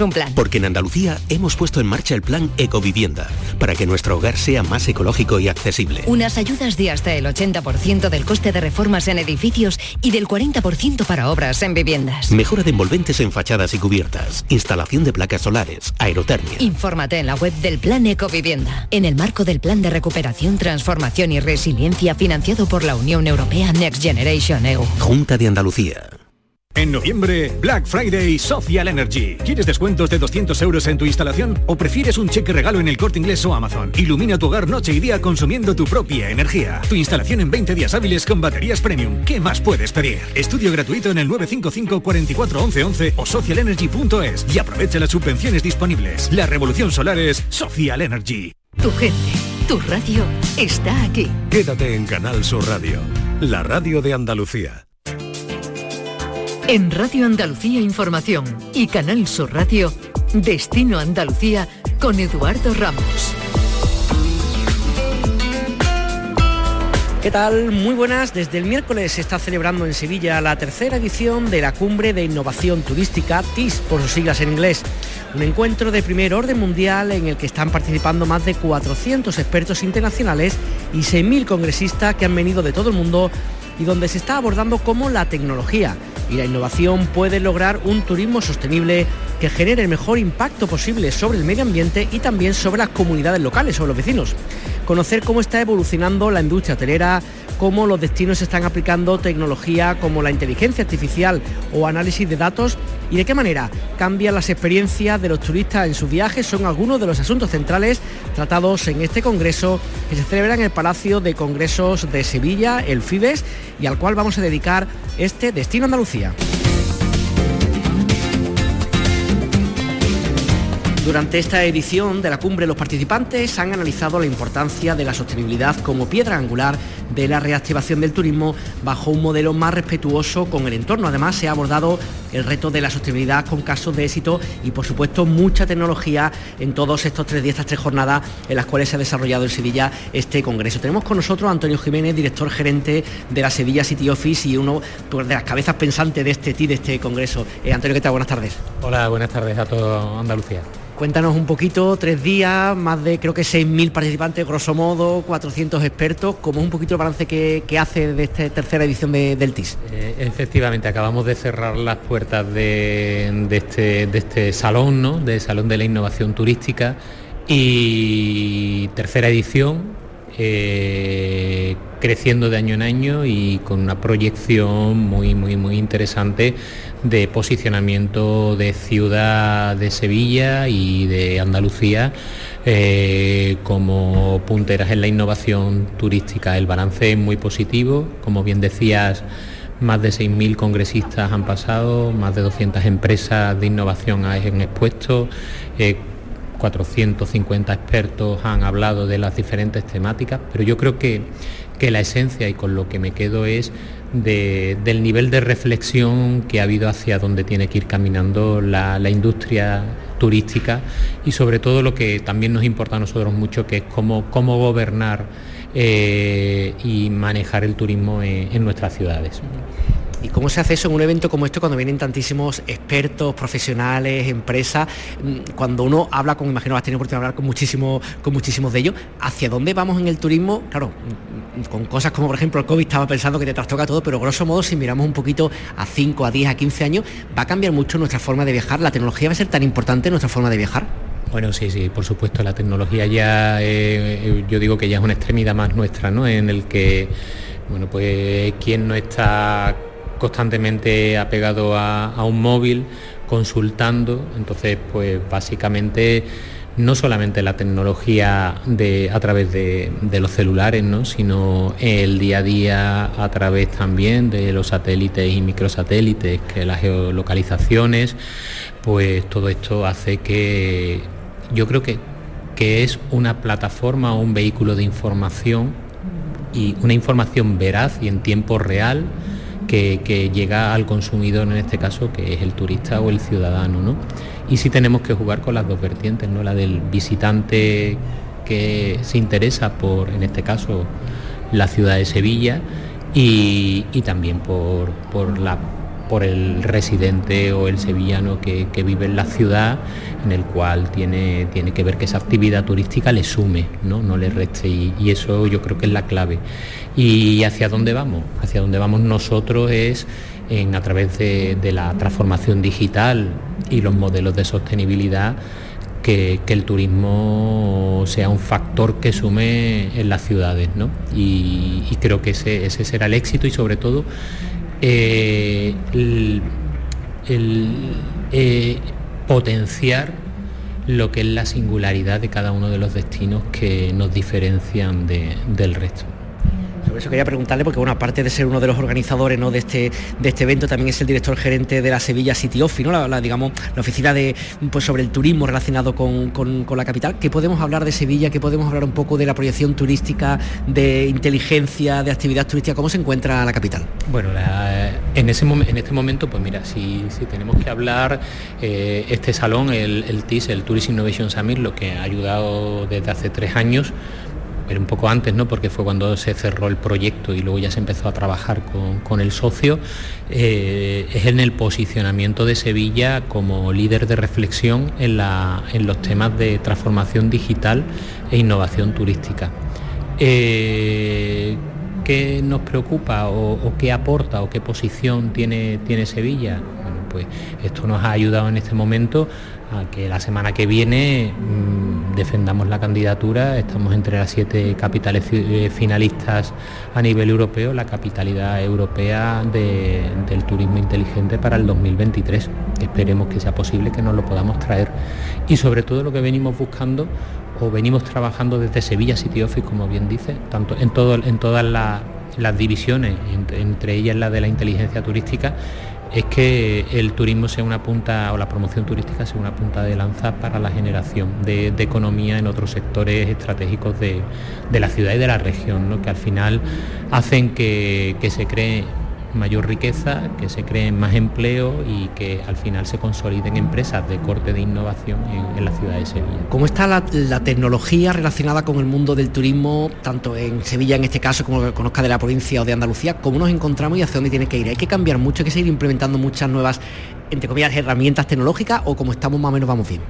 un plan. Porque en Andalucía hemos puesto en marcha el plan Ecovivienda, para que nuestro hogar sea más ecológico y accesible. Unas ayudas de hasta el 80% del coste de reformas en edificios y del 40% para obras en viviendas. Mejora de envolventes en fachadas y cubiertas, instalación de placas solares, aerotermia. Infórmate en la web del plan Ecovivienda, en el marco del plan de recuperación, transformación y resiliencia financiado por la Unión Europea Next Generation EU. Junta de Andalucía. En noviembre, Black Friday Social Energy. ¿Quieres descuentos de 200 euros en tu instalación o prefieres un cheque regalo en el corte inglés o Amazon? Ilumina tu hogar noche y día consumiendo tu propia energía. Tu instalación en 20 días hábiles con baterías premium. ¿Qué más puedes pedir? Estudio gratuito en el 955 44 11 11 o socialenergy.es y aprovecha las subvenciones disponibles. La revolución solar es Social Energy. Tu gente, tu radio está aquí. Quédate en Canal Sur Radio, la radio de Andalucía. En Radio Andalucía Información y Canal Sur Radio, Destino Andalucía con Eduardo Ramos. ¿Qué tal? Muy buenas. Desde el miércoles se está celebrando en Sevilla la tercera edición de la Cumbre de Innovación Turística, TIS por sus siglas en inglés. Un encuentro de primer orden mundial en el que están participando más de 400 expertos internacionales y 6.000 congresistas que han venido de todo el mundo y donde se está abordando cómo la tecnología y la innovación puede lograr un turismo sostenible que genere el mejor impacto posible sobre el medio ambiente y también sobre las comunidades locales, sobre los vecinos. Conocer cómo está evolucionando la industria hotelera, cómo los destinos están aplicando tecnología como la inteligencia artificial o análisis de datos y de qué manera cambian las experiencias de los turistas en sus viajes son algunos de los asuntos centrales tratados en este congreso que se celebra en el Palacio de Congresos de Sevilla, el FIBES, y al cual vamos a dedicar este Destino Andalucía. Durante esta edición de la cumbre los participantes han analizado la importancia de la sostenibilidad como piedra angular de la reactivación del turismo bajo un modelo más respetuoso con el entorno. Además se ha abordado el reto de la sostenibilidad con casos de éxito y por supuesto mucha tecnología en todos estos tres días, estas tres jornadas en las cuales se ha desarrollado en Sevilla este congreso. Tenemos con nosotros a Antonio Jiménez, director gerente de la Sevilla City Office y uno pues, de las cabezas pensantes de este TI, de este congreso. Eh, Antonio, ¿qué tal? Buenas tardes. Hola, buenas tardes a todo Andalucía. Cuéntanos un poquito, tres días, más de creo que 6.000 participantes, grosso modo, 400 expertos, ¿cómo es un poquito el balance que, hace de esta tercera edición del TIS? Eh, efectivamente, acabamos de cerrar las puertas de, este, de este salón, ¿no? del Salón de la Innovación Turística y tercera edición, eh, creciendo de año en año y con una proyección muy, muy, muy interesante de posicionamiento de ciudad de Sevilla y de Andalucía eh, como punteras en la innovación turística. El balance es muy positivo, como bien decías, más de 6.000 congresistas han pasado, más de 200 empresas de innovación han expuesto. 450 eh, expertos han hablado de las diferentes temáticas, pero yo creo que, que la esencia y con lo que me quedo es del nivel de reflexión que ha habido hacia dónde tiene que ir caminando la, industria turística y sobre todo lo que también nos importa a nosotros mucho, que es cómo, cómo gobernar eh, y manejar el turismo en nuestras ciudades. ¿Y cómo se hace eso en un evento como este cuando vienen tantísimos expertos, profesionales, empresas? Mm, cuando uno habla con, imagino, has tenido oportunidad de hablar con, muchísimo, con muchísimos de ellos, ¿hacia dónde vamos en el turismo? Claro, mm, mm, con cosas como por ejemplo el COVID estaba pensando que te trastoca todo, pero grosso modo si miramos un poquito a 5, a 10, a 15 años, va a cambiar mucho nuestra forma de viajar. ¿La tecnología va a ser tan importante nuestra forma de viajar? Bueno, sí, sí, por supuesto, la tecnología ya, eh, yo digo que ya es una extremidad más nuestra, ¿no? En el que, bueno, pues quien no está constantemente apegado a, un móvil, consultando, entonces pues básicamente no solamente la tecnología de, a través de, los celulares, ¿no? sino el día a día a través también de los satélites y microsatélites, que las geolocalizaciones, pues todo esto hace que yo creo que, que es una plataforma o un vehículo de información y una información veraz y en tiempo real que, llega al consumidor en este caso, que es el turista o el ciudadano. ¿no? Y sí tenemos que jugar con las dos vertientes, ¿no? la del visitante que se interesa por, en este caso, la ciudad de Sevilla y, también por, la por el residente o el sevillano que, vive en la ciudad, en el cual tiene, tiene que ver que esa actividad turística le sume, no, no le reste y, eso yo creo que es la clave. ¿Y hacia dónde vamos? Hacia dónde vamos nosotros es en, a través de, la transformación digital y los modelos de sostenibilidad que, el turismo sea un factor que sume en las ciudades. ¿no? Y, creo que ese, ese será el éxito y sobre todo eh, el, eh, potenciar lo que es la singularidad de cada uno de los destinos que nos diferencian del resto eso quería preguntarle, porque bueno, aparte de ser uno de los organizadores ¿no? de, este, de este evento, también es el director gerente de la Sevilla City Office, ¿no? la, digamos, la oficina de, pues, sobre el turismo relacionado con, la capital. ¿Qué podemos hablar de Sevilla? ¿Qué podemos hablar un poco de la proyección turística, de inteligencia, de actividad turística? ¿Cómo se encuentra la capital? Bueno, en, ese en este momento, pues mira, si, tenemos que hablar, eh, este salón, el, el TIS, el Tourism Innovation Summit, lo que ha ayudado desde hace tres años, pero un poco antes, ¿no? porque fue cuando se cerró el proyecto y luego ya se empezó a trabajar con, el socio, eh, es en el posicionamiento de Sevilla como líder de reflexión en, los temas de transformación digital e innovación turística. Eh, ¿Qué nos preocupa o, qué aporta o qué posición tiene, tiene Sevilla? Bueno, pues esto nos ha ayudado en este momento a que la semana que viene mm, defendamos la candidatura. Estamos entre las siete capitales eh, finalistas a nivel europeo, la capitalidad europea del turismo inteligente para el 2023. Esperemos que sea posible que nos lo podamos traer. Y sobre todo lo que venimos buscando o venimos trabajando desde Sevilla City Office, como bien dice, tanto en, todo, en todas las divisiones, entre ellas la de la inteligencia turística, es que el turismo sea una punta, o la promoción turística sea una punta de lanza para la generación de, economía en otros sectores estratégicos de, la ciudad y de la región, que al final hacen que, que se cree mayor riqueza, que se creen más empleo y que al final se consoliden empresas de corte de innovación en, la ciudad de Sevilla. ¿Cómo está la, tecnología relacionada con el mundo del turismo, tanto en Sevilla en este caso como que conozca de la provincia o de Andalucía? ¿Cómo nos encontramos y hacia dónde tiene que ir? ¿Hay que cambiar mucho, hay que seguir implementando muchas nuevas, entre comillas, herramientas tecnológicas o como estamos más o menos vamos bien?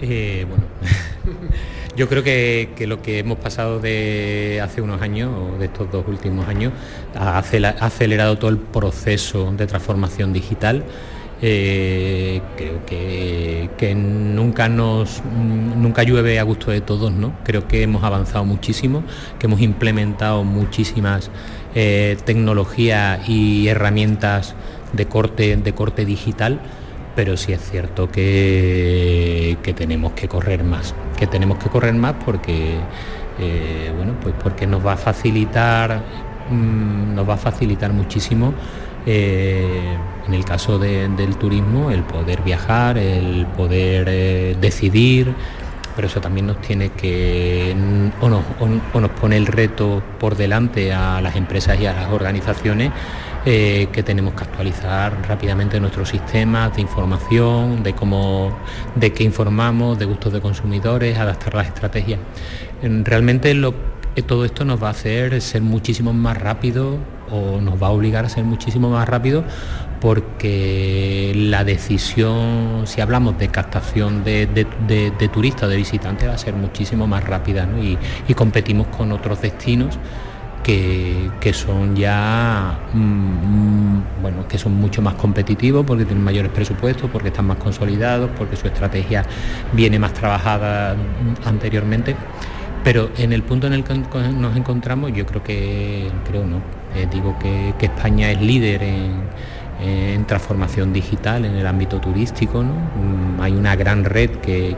Eh, bueno. Yo creo que, lo que hemos pasado de hace unos años, o de estos dos últimos años, ha acelerado todo el proceso de transformación digital. Eh, creo que, nunca nos nunca llueve a gusto de todos, ¿no? Creo que hemos avanzado muchísimo, que hemos implementado muchísimas eh, tecnologías y herramientas de corte, de corte digital pero sí es cierto que, tenemos que correr más, que tenemos que correr más porque, eh, bueno, pues porque nos va a facilitar, mm, nos va a facilitar muchísimo eh, en el caso del turismo el poder viajar, el poder eh, decidir, pero eso también nos tiene que, o o nos pone el reto por delante a las empresas y a las organizaciones eh, que tenemos que actualizar rápidamente nuestros sistemas de información, de cómo, de qué informamos, de gustos de consumidores, adaptar las estrategias. Realmente eh, todo esto nos va a hacer ser muchísimo más rápido o nos va a obligar a ser muchísimo más rápido porque la decisión, si hablamos de captación de, turistas, de visitantes, va a ser muchísimo más rápida y competimos con otros destinos que, son ya mm, bueno, que son mucho más competitivos porque tienen mayores presupuestos, porque están más consolidados, porque su estrategia viene más trabajada anteriormente. Pero en el punto en el que nos encontramos, yo creo que, creo no, eh, digo que España es líder en, en transformación digital en el ámbito turístico. Mm, hay una gran red que,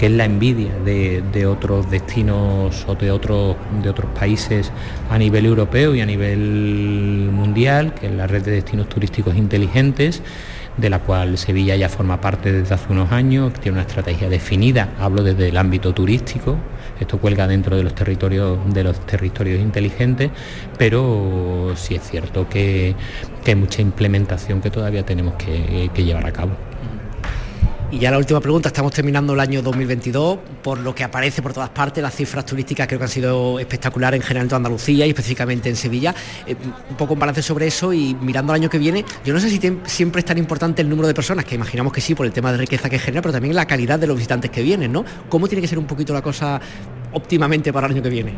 es la envidia de, otros destinos o de otros, de otros países a nivel europeo y a nivel mundial, que es la red de destinos turísticos inteligentes de la cual Sevilla ya forma parte desde hace unos años, tiene una estrategia definida, hablo desde el ámbito turístico, esto cuelga dentro de los territorios, de los territorios inteligentes, pero sí es cierto que, hay mucha implementación que todavía tenemos que, llevar a cabo. Y ya la última pregunta, estamos terminando el año 2022, por lo que aparece por todas partes, las cifras turísticas creo que han sido espectaculares en general en Andalucía y específicamente en Sevilla. Eh, un poco en balance sobre eso y mirando al año que viene, yo no sé si siempre es tan importante el número de personas, que imaginamos que sí por el tema de riqueza que genera, pero también la calidad de los visitantes que vienen, ¿no? ¿Cómo tiene que ser un poquito la cosa óptimamente para el año que viene?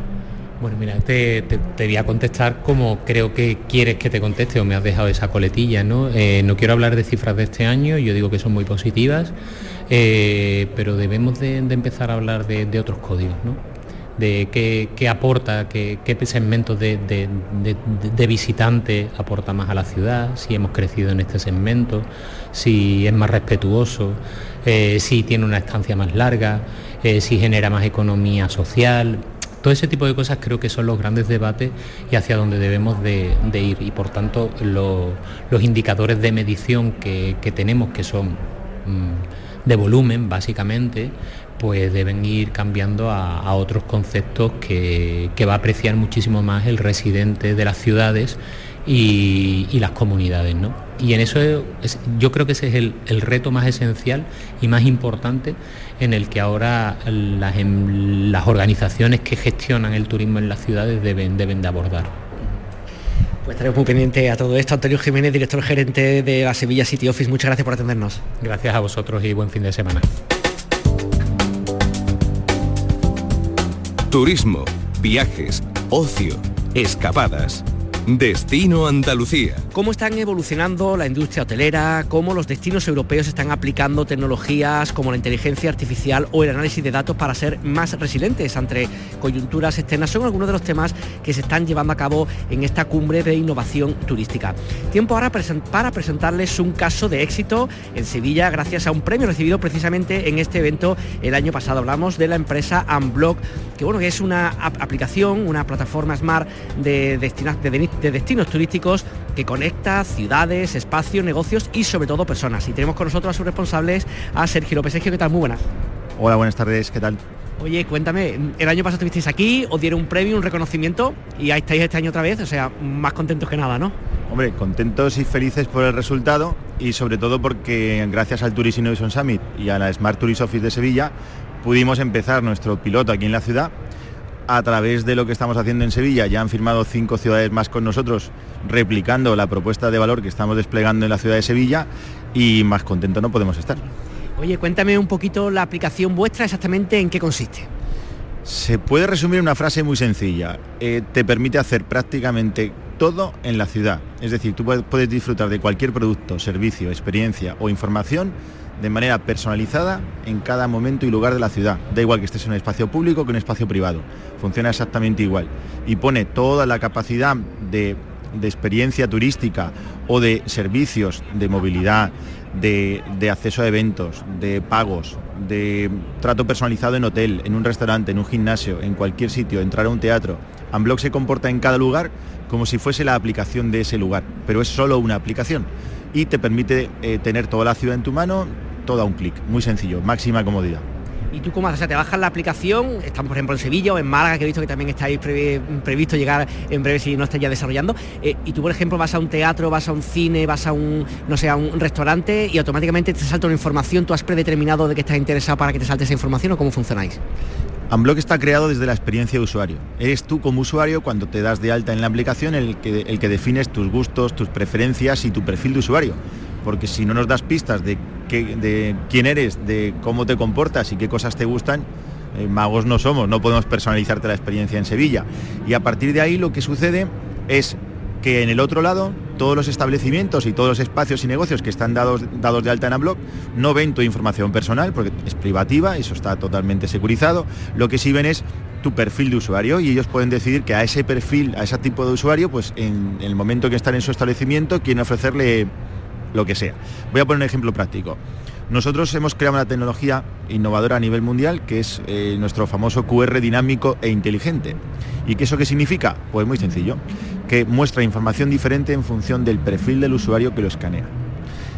Bueno, mira, te, voy a contestar como creo que quieres que te conteste o me has dejado esa coletilla, ¿no? Eh, no quiero hablar de cifras de este año, yo digo que son muy positivas, eh, pero debemos de, empezar a hablar de, otros códigos, ¿no? De qué, aporta, qué, segmentos de, de visitante aporta más a la ciudad, si hemos crecido en este segmento, si es más respetuoso, eh, si tiene una estancia más larga, si genera más economía social, todo ese tipo de cosas creo que son los grandes debates y hacia donde debemos de, ir. Y por tanto los indicadores de medición que, tenemos, que son mm, de volumen básicamente, pues deben ir cambiando a, otros conceptos que, va a apreciar muchísimo más el residente de las ciudades y, las comunidades. ¿no? Y en eso yo creo que ese es el, reto más esencial y más importante en el que ahora las, em, las organizaciones que gestionan el turismo en las ciudades deben, deben de abordar. Pues estaremos muy pendientes a todo esto. Antonio Jiménez, director gerente de la Sevilla City Office, muchas gracias por atendernos. Gracias a vosotros y buen fin de semana. Turismo, viajes, ocio, escapadas. Destino Andalucía. ¿Cómo están evolucionando la industria hotelera? ¿Cómo los destinos europeos están aplicando tecnologías como la inteligencia artificial o el análisis de datos para ser más resilientes ante coyunturas externas? Son algunos de los temas que se están llevando a cabo en esta cumbre de innovación turística. Tiempo ahora para presentarles un caso de éxito en Sevilla gracias a un premio recibido precisamente en este evento el año pasado. Hablamos de la empresa Unblock, que bueno, que es una aplicación, una plataforma smart de, de, de destinos turísticos que conecta ciudades, espacios, negocios y sobre todo personas. Y tenemos con nosotros a sus responsables, a Sergio López. Sergio, ¿qué tal? Muy buenas. Hola, buenas tardes, ¿qué tal? Oye, cuéntame, el año pasado estuvisteis aquí, os dieron un premio, un reconocimiento y ahí estáis este año otra vez, o sea, más contentos que nada, ¿no? Hombre, contentos y felices por el resultado y sobre todo porque gracias al Tourism Innovation Summit y a la Smart Tourist Office de Sevilla pudimos empezar nuestro piloto aquí en la ciudad a través de lo que estamos haciendo en Sevilla. Ya han firmado cinco ciudades más con nosotros, replicando la propuesta de valor que estamos desplegando en la ciudad de Sevilla y más contento no podemos estar. Oye, cuéntame un poquito la aplicación vuestra, exactamente en qué consiste. Se puede resumir en una frase muy sencilla. Eh, te permite hacer prácticamente todo en la ciudad. Es decir, tú puedes disfrutar de cualquier producto, servicio, experiencia o información de manera personalizada en cada momento y lugar de la ciudad. Da igual que estés en un espacio público que en un espacio privado. Funciona exactamente igual. Y pone toda la capacidad de, experiencia turística o de servicios de movilidad, de, acceso a eventos, de pagos, de trato personalizado en hotel, en un restaurante, en un gimnasio, en cualquier sitio, entrar a un teatro. Unblock se comporta en cada lugar como si fuese la aplicación de ese lugar, pero es solo una aplicación y te permite eh, tener toda la ciudad en tu mano, todo a un clic, muy sencillo, máxima comodidad. ¿Y tú cómo haces? O sea, te bajas la aplicación, estamos por ejemplo en Sevilla o en Málaga, que he visto que también estáis previsto llegar en breve si no estáis ya desarrollando, eh, y tú por ejemplo vas a un teatro, vas a un cine, vas a un, no sé, a un restaurante y automáticamente te salta una información, tú has predeterminado de que estás interesado para que te salte esa información o cómo funcionáis? Unblock está creado desde la experiencia de usuario. Eres tú como usuario cuando te das de alta en la aplicación el que, el que defines tus gustos, tus preferencias y tu perfil de usuario porque si no nos das pistas de, de quién eres, de cómo te comportas y qué cosas te gustan, eh, magos no somos, no podemos personalizarte la experiencia en Sevilla. Y a partir de ahí lo que sucede es que en el otro lado todos los establecimientos y todos los espacios y negocios que están dados, dados de alta en Amblog no ven tu información personal porque es privativa, eso está totalmente securizado. Lo que sí ven es tu perfil de usuario y ellos pueden decidir que a ese perfil, a ese tipo de usuario, pues en el momento que están en su establecimiento quieren ofrecerle lo que sea. Voy a poner un ejemplo práctico. Nosotros hemos creado una tecnología innovadora a nivel mundial que es eh, nuestro famoso QR dinámico e inteligente. ¿Y qué eso qué significa? Pues muy sencillo, que muestra información diferente en función del perfil del usuario que lo escanea.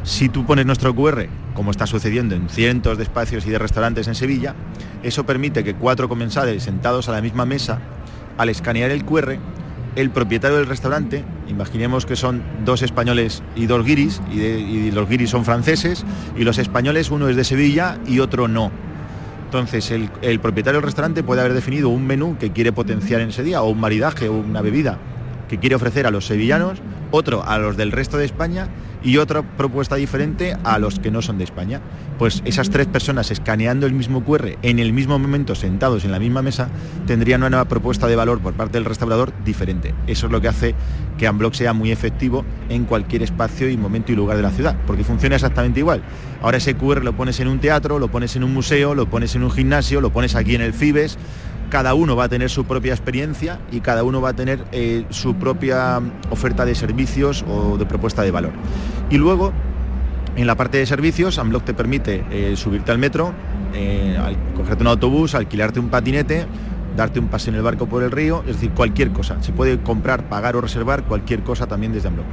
Si tú pones nuestro QR, como está sucediendo en cientos de espacios y de restaurantes en Sevilla, eso permite que cuatro comensales sentados a la misma mesa, al escanear el QR, el propietario del restaurante, imaginemos que son dos españoles y dos guiris, y, los guiris son franceses, y los españoles uno es de Sevilla y otro no. Entonces el, el, propietario del restaurante puede haber definido un menú que quiere potenciar en ese día, o un maridaje, o una bebida que quiere ofrecer a los sevillanos, otro a los del resto de España y otra propuesta diferente a los que no son de España. Pues esas tres personas escaneando el mismo QR en el mismo momento, sentados en la misma mesa, tendrían una nueva propuesta de valor por parte del restaurador diferente. Eso es lo que hace que Unblock sea muy efectivo en cualquier espacio y momento y lugar de la ciudad, porque funciona exactamente igual. Ahora ese QR lo pones en un teatro, lo pones en un museo, lo pones en un gimnasio, lo pones aquí en el Fibes, cada uno va a tener su propia experiencia y cada uno va a tener eh, su propia oferta de servicios o de propuesta de valor. Y luego, en la parte de servicios, Unblock te permite eh, subirte al metro, eh, cogerte un autobús, alquilarte un patinete, darte un paseo en el barco por el río, es decir, cualquier cosa. Se puede comprar, pagar o reservar cualquier cosa también desde Unblock.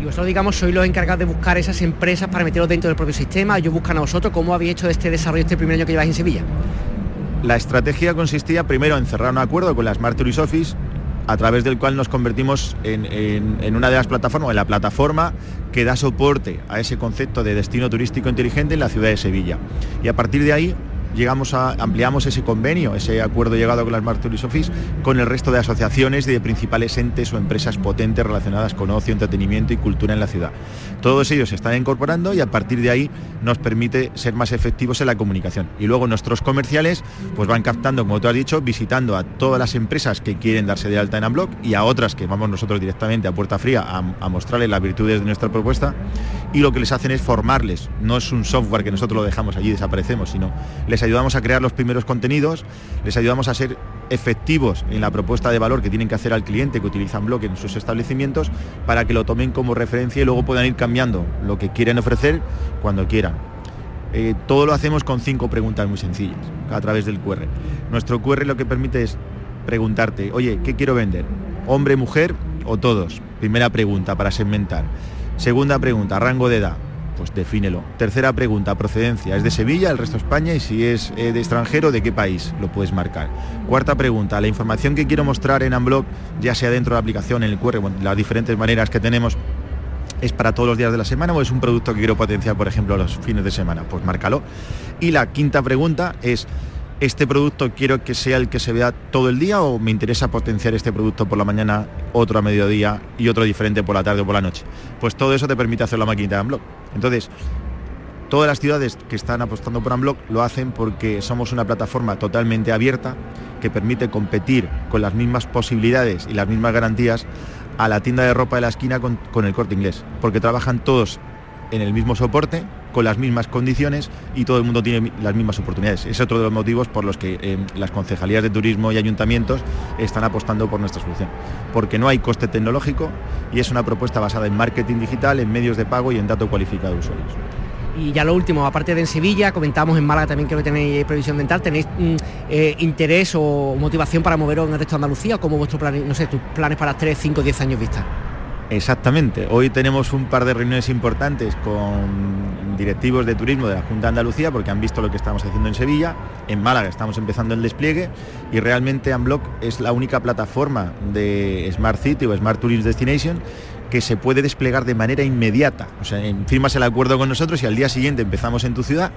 Y vosotros, digamos, sois los encargados de buscar esas empresas para meterlos dentro del propio sistema, ellos buscan a vosotros, ¿cómo habéis hecho este desarrollo este primer año que lleváis en Sevilla? La estrategia consistía primero en cerrar un acuerdo con la Smart Tourist Office a través del cual nos convertimos en, una de las plataformas, en la plataforma que da soporte a ese concepto de destino turístico inteligente en la ciudad de Sevilla. Y a partir de ahí llegamos a, ampliamos ese convenio, ese acuerdo llegado con la Smart Tourist Office, con el resto de asociaciones y de principales entes o empresas potentes relacionadas con ocio, entretenimiento y cultura en la ciudad. Todos ellos se están incorporando y a partir de ahí nos permite ser más efectivos en la comunicación. Y luego nuestros comerciales pues van captando, como tú has dicho, visitando a todas las empresas que quieren darse de alta en Unblock y a otras que vamos nosotros directamente a puerta fría a, a mostrarles las virtudes de nuestra propuesta y lo que les hacen es formarles. No es un software que nosotros lo dejamos allí desaparecemos, sino les ayudamos a crear los primeros contenidos, les ayudamos a ser efectivos en la propuesta de valor que tienen que hacer al cliente que utilizan Block en sus establecimientos para que lo tomen como referencia y luego puedan ir cambiando lo que quieren ofrecer cuando quieran. Eh, todo lo hacemos con cinco preguntas muy sencillas a través del QR. Nuestro QR lo que permite es preguntarte, oye, ¿qué quiero vender? ¿Hombre, mujer o todos? Primera pregunta para segmentar. Segunda pregunta, rango de edad pues defínelo. Tercera pregunta, procedencia, ¿es de Sevilla, el resto de España? Y si es eh, de extranjero, ¿de qué país? Lo puedes marcar. Cuarta pregunta, la información que quiero mostrar en Unblock, ya sea dentro de la aplicación, en el QR, las diferentes maneras que tenemos, ¿Es para todos los días de la semana o es un producto que quiero potenciar, por ejemplo, los fines de semana? Pues márcalo. Y la quinta pregunta es, este producto quiero que sea el que se vea todo el día o me interesa potenciar este producto por la mañana, otro a mediodía y otro diferente por la tarde o por la noche. Pues todo eso te permite hacer la maquinita de Unblock. Entonces, todas las ciudades que están apostando por Unblock lo hacen porque somos una plataforma totalmente abierta que permite competir con las mismas posibilidades y las mismas garantías a la tienda de ropa de la esquina con, con el corte inglés, porque trabajan todos en el mismo soporte, con las mismas condiciones y todo el mundo tiene las mismas oportunidades. Es otro de los motivos por los que eh, las concejalías de turismo y ayuntamientos están apostando por nuestra solución. Porque no hay coste tecnológico y es una propuesta basada en marketing digital, en medios de pago y en dato cualificado de usuarios. Y ya lo último, aparte de en Sevilla, comentamos en Málaga también que no tenéis previsión dental, ¿tenéis mm, eh, interés o motivación para moveros en el resto de Andalucía? ¿Cómo vuestro plan, no sé, tus planes para 3, 5, 10 años vista? Exactamente. Hoy tenemos un par de reuniones importantes con directivos de turismo de la Junta de Andalucía porque han visto lo que estamos haciendo en Sevilla. En Málaga estamos empezando el despliegue y realmente Unblock es la única plataforma de Smart City o Smart Tourism Destination que se puede desplegar de manera inmediata. O sea, firmas el acuerdo con nosotros y al día siguiente empezamos en tu ciudad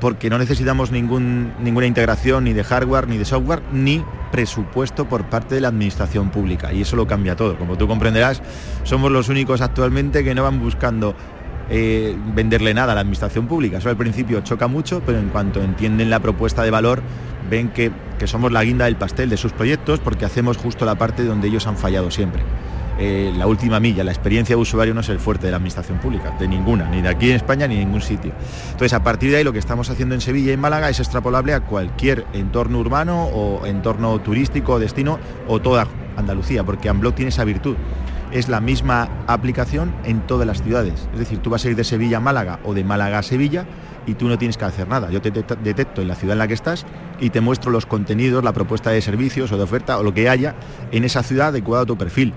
porque no necesitamos ningún, ninguna integración ni de hardware ni de software ni presupuesto por parte de la administración pública. Y eso lo cambia todo. Como tú comprenderás, somos los únicos actualmente que no van buscando eh, venderle nada a la administración pública. Eso al principio choca mucho, pero en cuanto entienden la propuesta de valor, ven que, que somos la guinda del pastel de sus proyectos porque hacemos justo la parte donde ellos han fallado siempre. Eh, la última milla, la experiencia de usuario no es el fuerte de la administración pública, de ninguna, ni de aquí en España ni en ningún sitio. Entonces, a partir de ahí lo que estamos haciendo en Sevilla y en Málaga es extrapolable a cualquier entorno urbano o entorno turístico, destino o toda Andalucía, porque Unblock tiene esa virtud. Es la misma aplicación en todas las ciudades. Es decir, tú vas a ir de Sevilla a Málaga o de Málaga a Sevilla y tú no tienes que hacer nada. Yo te detecto en la ciudad en la que estás y te muestro los contenidos, la propuesta de servicios o de oferta o lo que haya en esa ciudad adecuado a tu perfil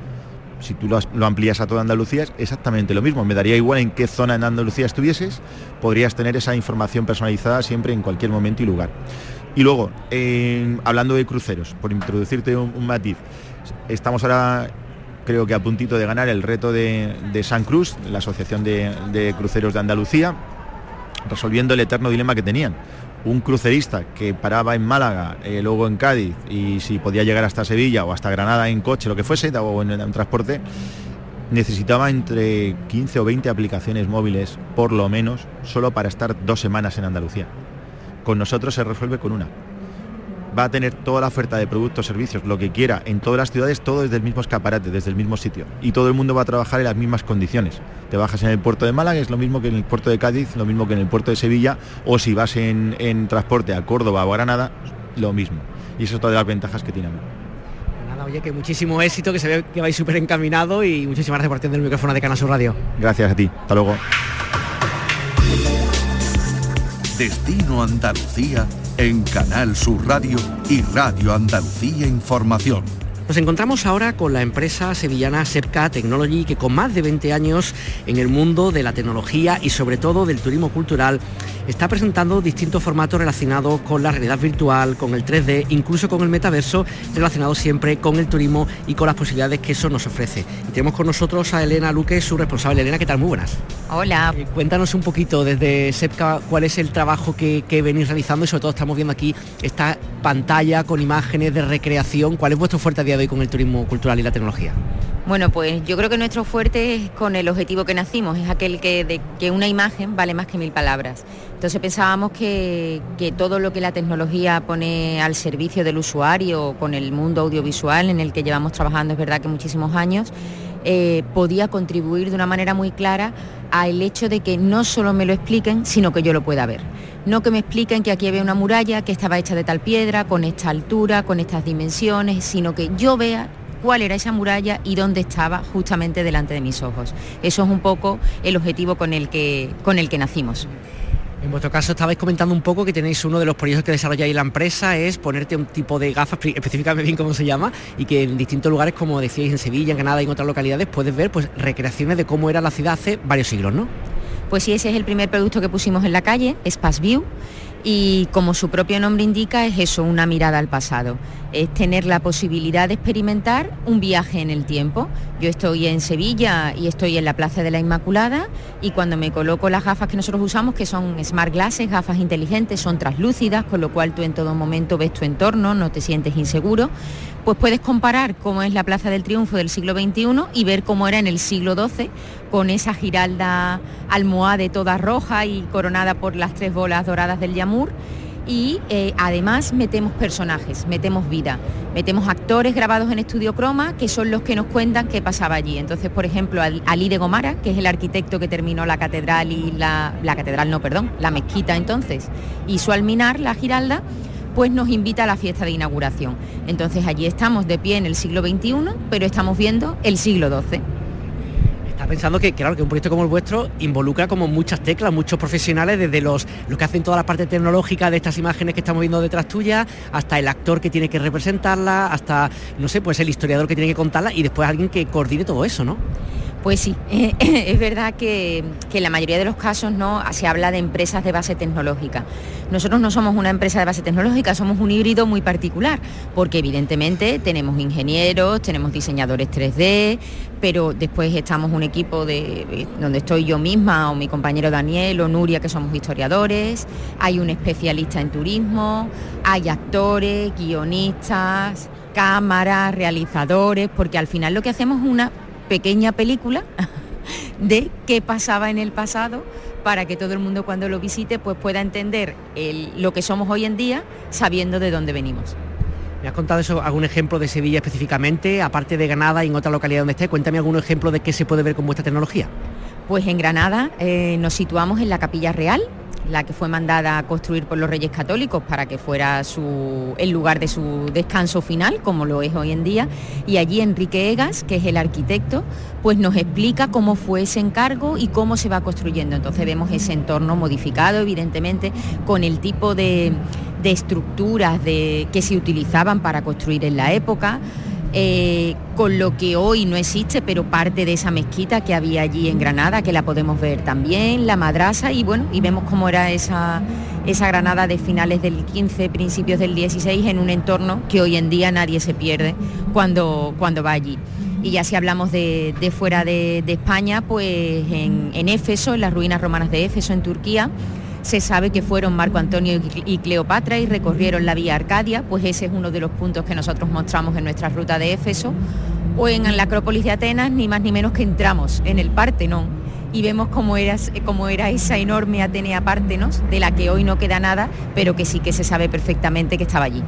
si tú lo, amplías a toda Andalucía, es exactamente lo mismo. Me daría igual en qué zona en Andalucía estuvieses, podrías tener esa información personalizada siempre en cualquier momento y lugar. Y luego, hablando de cruceros, por introducirte un, matiz, estamos ahora creo que a puntito de ganar el reto de, San Cruz, la Asociación de, Cruceros de Andalucía, resolviendo el eterno dilema que tenían. Un crucerista que paraba en Málaga, eh, luego en Cádiz, y si podía llegar hasta Sevilla o hasta Granada en coche, lo que fuese, o en, en transporte, necesitaba entre 15 o 20 aplicaciones móviles, por lo menos, solo para estar dos semanas en Andalucía. Con nosotros se resuelve con una va a tener toda la oferta de productos, servicios, lo que quiera, en todas las ciudades, todo desde el mismo escaparate, desde el mismo sitio. Y todo el mundo va a trabajar en las mismas condiciones. Te bajas en el puerto de Málaga, es lo mismo que en el puerto de Cádiz, lo mismo que en el puerto de Sevilla, o si vas en, transporte a Córdoba o a Granada, lo mismo. Y eso es todas las ventajas que tiene. Nada, oye, que muchísimo éxito, que se ve que vais súper encaminado y muchísimas gracias por tener el micrófono de Canal Sur Radio. Gracias a ti, hasta luego. Destino Andalucía en Canal Sur Radio y Radio Andalucía Información. Nos encontramos ahora con la empresa sevillana Sepca Technology que con más de 20 años en el mundo de la tecnología y sobre todo del turismo cultural está presentando distintos formatos relacionados con la realidad virtual, con el 3D, incluso con el metaverso, relacionado siempre con el turismo y con las posibilidades que eso nos ofrece. Y tenemos con nosotros a Elena Luque, su responsable. Elena, ¿qué tal? Muy buenas. Hola. Eh, cuéntanos un poquito desde SEPCA cuál es el trabajo que, que venís realizando y sobre todo estamos viendo aquí esta pantalla con imágenes de recreación. ¿Cuál es vuestro fuerte a día de hoy con el turismo cultural y la tecnología? Bueno, pues yo creo que nuestro fuerte es con el objetivo que nacimos, es aquel que, de, que una imagen vale más que mil palabras. Entonces pensábamos que, todo lo que la tecnología pone al servicio del usuario con el mundo audiovisual en el que llevamos trabajando, es verdad que muchísimos años, eh, podía contribuir de una manera muy clara al hecho de que no solo me lo expliquen, sino que yo lo pueda ver. No que me expliquen que aquí había una muralla que estaba hecha de tal piedra, con esta altura, con estas dimensiones, sino que yo vea cuál era esa muralla y dónde estaba justamente delante de mis ojos. Eso es un poco el objetivo con el que, con el que nacimos. En vuestro caso estabais comentando un poco que tenéis uno de los proyectos que desarrolláis la empresa es ponerte un tipo de gafas, específicamente bien cómo se llama, y que en distintos lugares, como decíais en Sevilla, en Granada y en otras localidades, puedes ver pues recreaciones de cómo era la ciudad hace varios siglos, ¿no? Pues sí, ese es el primer producto que pusimos en la calle, Space View, y como su propio nombre indica, es eso, una mirada al pasado. Es tener la posibilidad de experimentar un viaje en el tiempo. Yo estoy en Sevilla y estoy en la Plaza de la Inmaculada y cuando me coloco las gafas que nosotros usamos, que son smart glasses, gafas inteligentes, son translúcidas, con lo cual tú en todo momento ves tu entorno, no te sientes inseguro, pues puedes comparar cómo es la Plaza del Triunfo del siglo XXI y ver cómo era en el siglo XII, con esa giralda almohade toda roja y coronada por las tres bolas doradas del Yamur. Y eh, además metemos personajes, metemos vida, metemos actores grabados en estudio croma que son los que nos cuentan qué pasaba allí. Entonces, por ejemplo, Ali de Gomara, que es el arquitecto que terminó la catedral y la, la catedral, no, perdón, la mezquita entonces, y su alminar, la giralda, pues nos invita a la fiesta de inauguración. Entonces allí estamos de pie en el siglo XXI, pero estamos viendo el siglo XII. Pensando que, claro, que un proyecto como el vuestro involucra como muchas teclas, muchos profesionales, desde los, los que hacen toda la parte tecnológica de estas imágenes que estamos viendo detrás tuya, hasta el actor que tiene que representarla, hasta, no sé, pues el historiador que tiene que contarla y después alguien que coordine todo eso, ¿no? Pues sí, es verdad que, en la mayoría de los casos no se habla de empresas de base tecnológica. Nosotros no somos una empresa de base tecnológica, somos un híbrido muy particular, porque evidentemente tenemos ingenieros, tenemos diseñadores 3D, pero después estamos un equipo de donde estoy yo misma o mi compañero Daniel o Nuria que somos historiadores, hay un especialista en turismo, hay actores, guionistas, cámaras, realizadores, porque al final lo que hacemos es una pequeña película de qué pasaba en el pasado para que todo el mundo cuando lo visite pues pueda entender lo que somos hoy en día sabiendo de dónde venimos. ¿Me has contado eso, algún ejemplo de Sevilla específicamente, aparte de Granada y en otra localidad donde esté? Cuéntame algún ejemplo de qué se puede ver con vuestra tecnología. Pues en Granada eh, nos situamos en la Capilla Real, la que fue mandada a construir por los Reyes Católicos para que fuera el lugar de su descanso final, como lo es hoy en día. Y allí Enrique Egas, que es el arquitecto, pues nos explica cómo fue ese encargo y cómo se va construyendo. Entonces vemos ese entorno modificado, evidentemente, con el tipo de, estructuras que se utilizaban para construir en la época. Eh, con lo que hoy no existe, pero parte de esa mezquita que había allí en Granada, que la podemos ver también, la madrasa, y bueno, y vemos cómo era esa, esa Granada de finales del 15, principios del 16, en un entorno que hoy en día nadie se pierde cuando, cuando va allí. Y ya si hablamos de, fuera de, España, pues en, en Éfeso, en las ruinas romanas de Éfeso, en Turquía, se sabe que fueron Marco Antonio y Cleopatra y recorrieron la vía Arcadia, pues ese es uno de los puntos que nosotros mostramos en nuestra ruta de Éfeso. O en la Acrópolis de Atenas, ni más ni menos que entramos en el Partenón y vemos cómo era, cómo era esa enorme Atenea Partenos, de la que hoy no queda nada, pero que sí que se sabe perfectamente que estaba allí.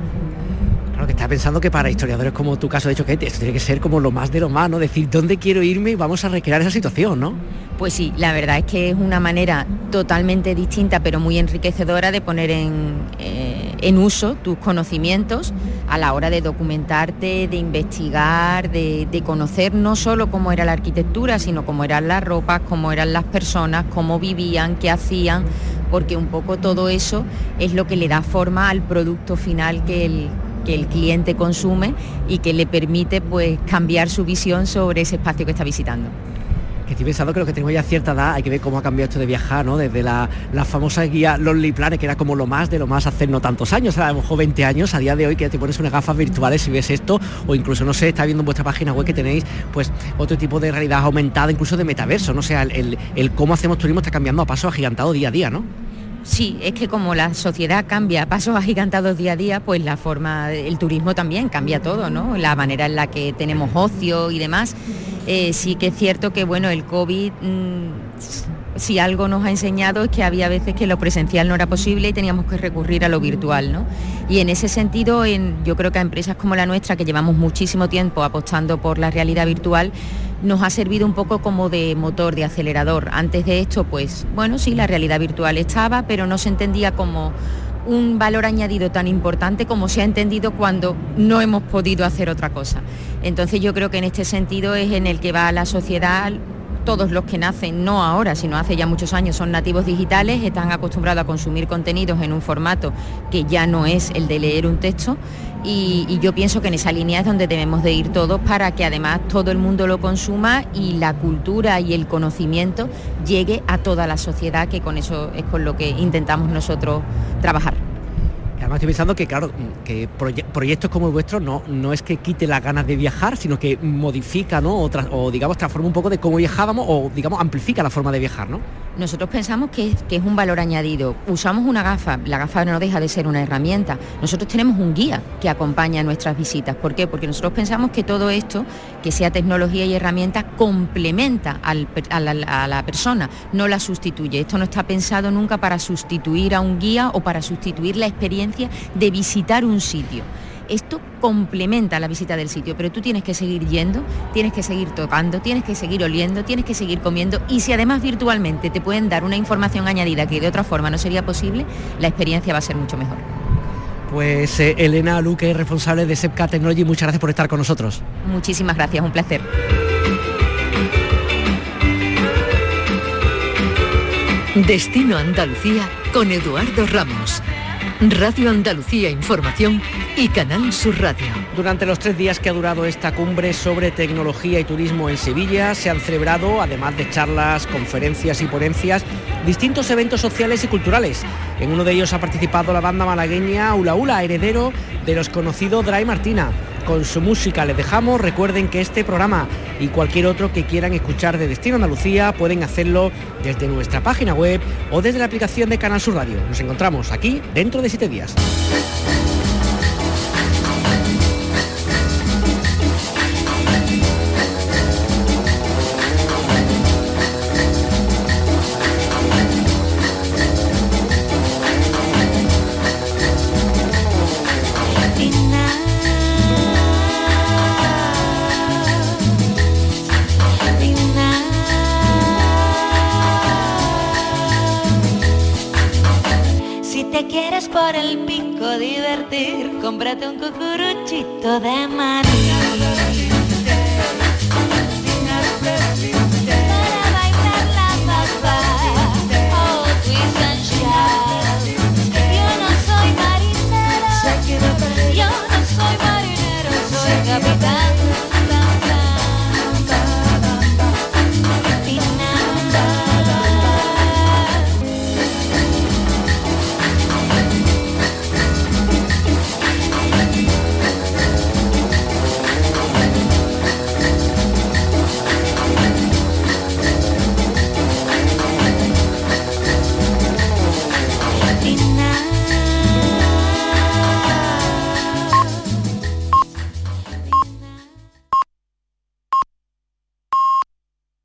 Claro, que está pensando que para historiadores como tu caso de hecho que esto tiene que ser como lo más de lo más, ¿no? Decir, ¿dónde quiero irme? Y vamos a recrear esa situación, ¿no? Pues sí, la verdad es que es una manera totalmente distinta pero muy enriquecedora de poner en, eh, uso tus conocimientos a la hora de documentarte, de investigar, de, conocer no solo cómo era la arquitectura, sino cómo eran las ropas, cómo eran las personas, cómo vivían, qué hacían, porque un poco todo eso es lo que le da forma al producto final que el, que el cliente consume y que le permite pues cambiar su visión sobre ese espacio que está visitando estoy pensando que lo que tengo ya cierta edad, hay que ver cómo ha cambiado esto de viajar, ¿no? Desde la, famosa guía Lonely Planet, que era como lo más de lo más hace no tantos años, a lo mejor 20 años, a día de hoy que te pones unas gafas virtuales y ves esto, o incluso, no sé, está viendo en vuestra página web que tenéis pues otro tipo de realidad aumentada, incluso de metaverso, ¿no? sea, el, el cómo hacemos turismo está cambiando a paso agigantado día a día, ¿no? Sí, es que como la sociedad cambia pasos agigantados día a día, pues la forma, el turismo también cambia todo, ¿no? La manera en la que tenemos ocio y demás. Eh, sí que es cierto que bueno, el COVID mm, si algo nos ha enseñado es que había veces que lo presencial no era posible y teníamos que recurrir a lo virtual, ¿no? Y en ese sentido, yo creo que a empresas como la nuestra, que llevamos muchísimo tiempo apostando por la realidad virtual, nos ha servido un poco como de motor, de acelerador. Antes de esto, pues bueno, sí, la realidad virtual estaba, pero no se entendía como un valor añadido tan importante como se ha entendido cuando no hemos podido hacer otra cosa. Entonces yo creo que en este sentido es en el que va la sociedad todos los que nacen, no ahora, sino hace ya muchos años, son nativos digitales, están acostumbrados a consumir contenidos en un formato que ya no es el de leer un texto y, yo pienso que en esa línea es donde debemos de ir todos para que además todo el mundo lo consuma y la cultura y el conocimiento llegue a toda la sociedad, que con eso es con lo que intentamos nosotros trabajar. Además estoy pensando que, claro, que proyectos como el vuestro no, no es que quite las ganas de viajar, sino que modifica, ¿no? O, digamos, transforma un poco de cómo viajábamos o, digamos, amplifica la forma de viajar, ¿no? Nosotros pensamos que que es un valor añadido. Usamos una gafa, la gafa no deja de ser una herramienta. Nosotros tenemos un guía que acompaña nuestras visitas. ¿Por qué? Porque nosotros pensamos que todo esto, que sea tecnología y herramienta, complementa a, la, a la persona, no la sustituye. Esto no está pensado nunca para sustituir a un guía o para sustituir la experiencia de visitar un sitio esto complementa la visita del sitio, pero tú tienes que seguir yendo, tienes que seguir tocando, tienes que seguir oliendo, tienes que seguir comiendo y si además virtualmente te pueden dar una información añadida que de otra forma no sería posible, la experiencia va a ser mucho mejor. Pues eh, Elena Luque, responsable de SEPCA Technology, muchas gracias por estar con nosotros. Muchísimas gracias, un placer. Destino Andalucía con Eduardo Ramos. Radio Andalucía Información y Canal Sur Radio. Durante los tres días que ha durado esta cumbre sobre tecnología y turismo en Sevilla, se han celebrado, además de charlas, conferencias y ponencias, distintos eventos sociales y culturales. En uno de ellos ha participado la banda malagueña Ula Ula, heredero de los conocidos Dry Martina con su música les dejamos. Recuerden que este programa y cualquier otro que quieran escuchar de Destino Andalucía pueden hacerlo desde nuestra página web o desde la aplicación de Canal Sur Radio. Nos encontramos aquí dentro de siete días. Por el pico divertir, cómprate un cucuruchito de maní.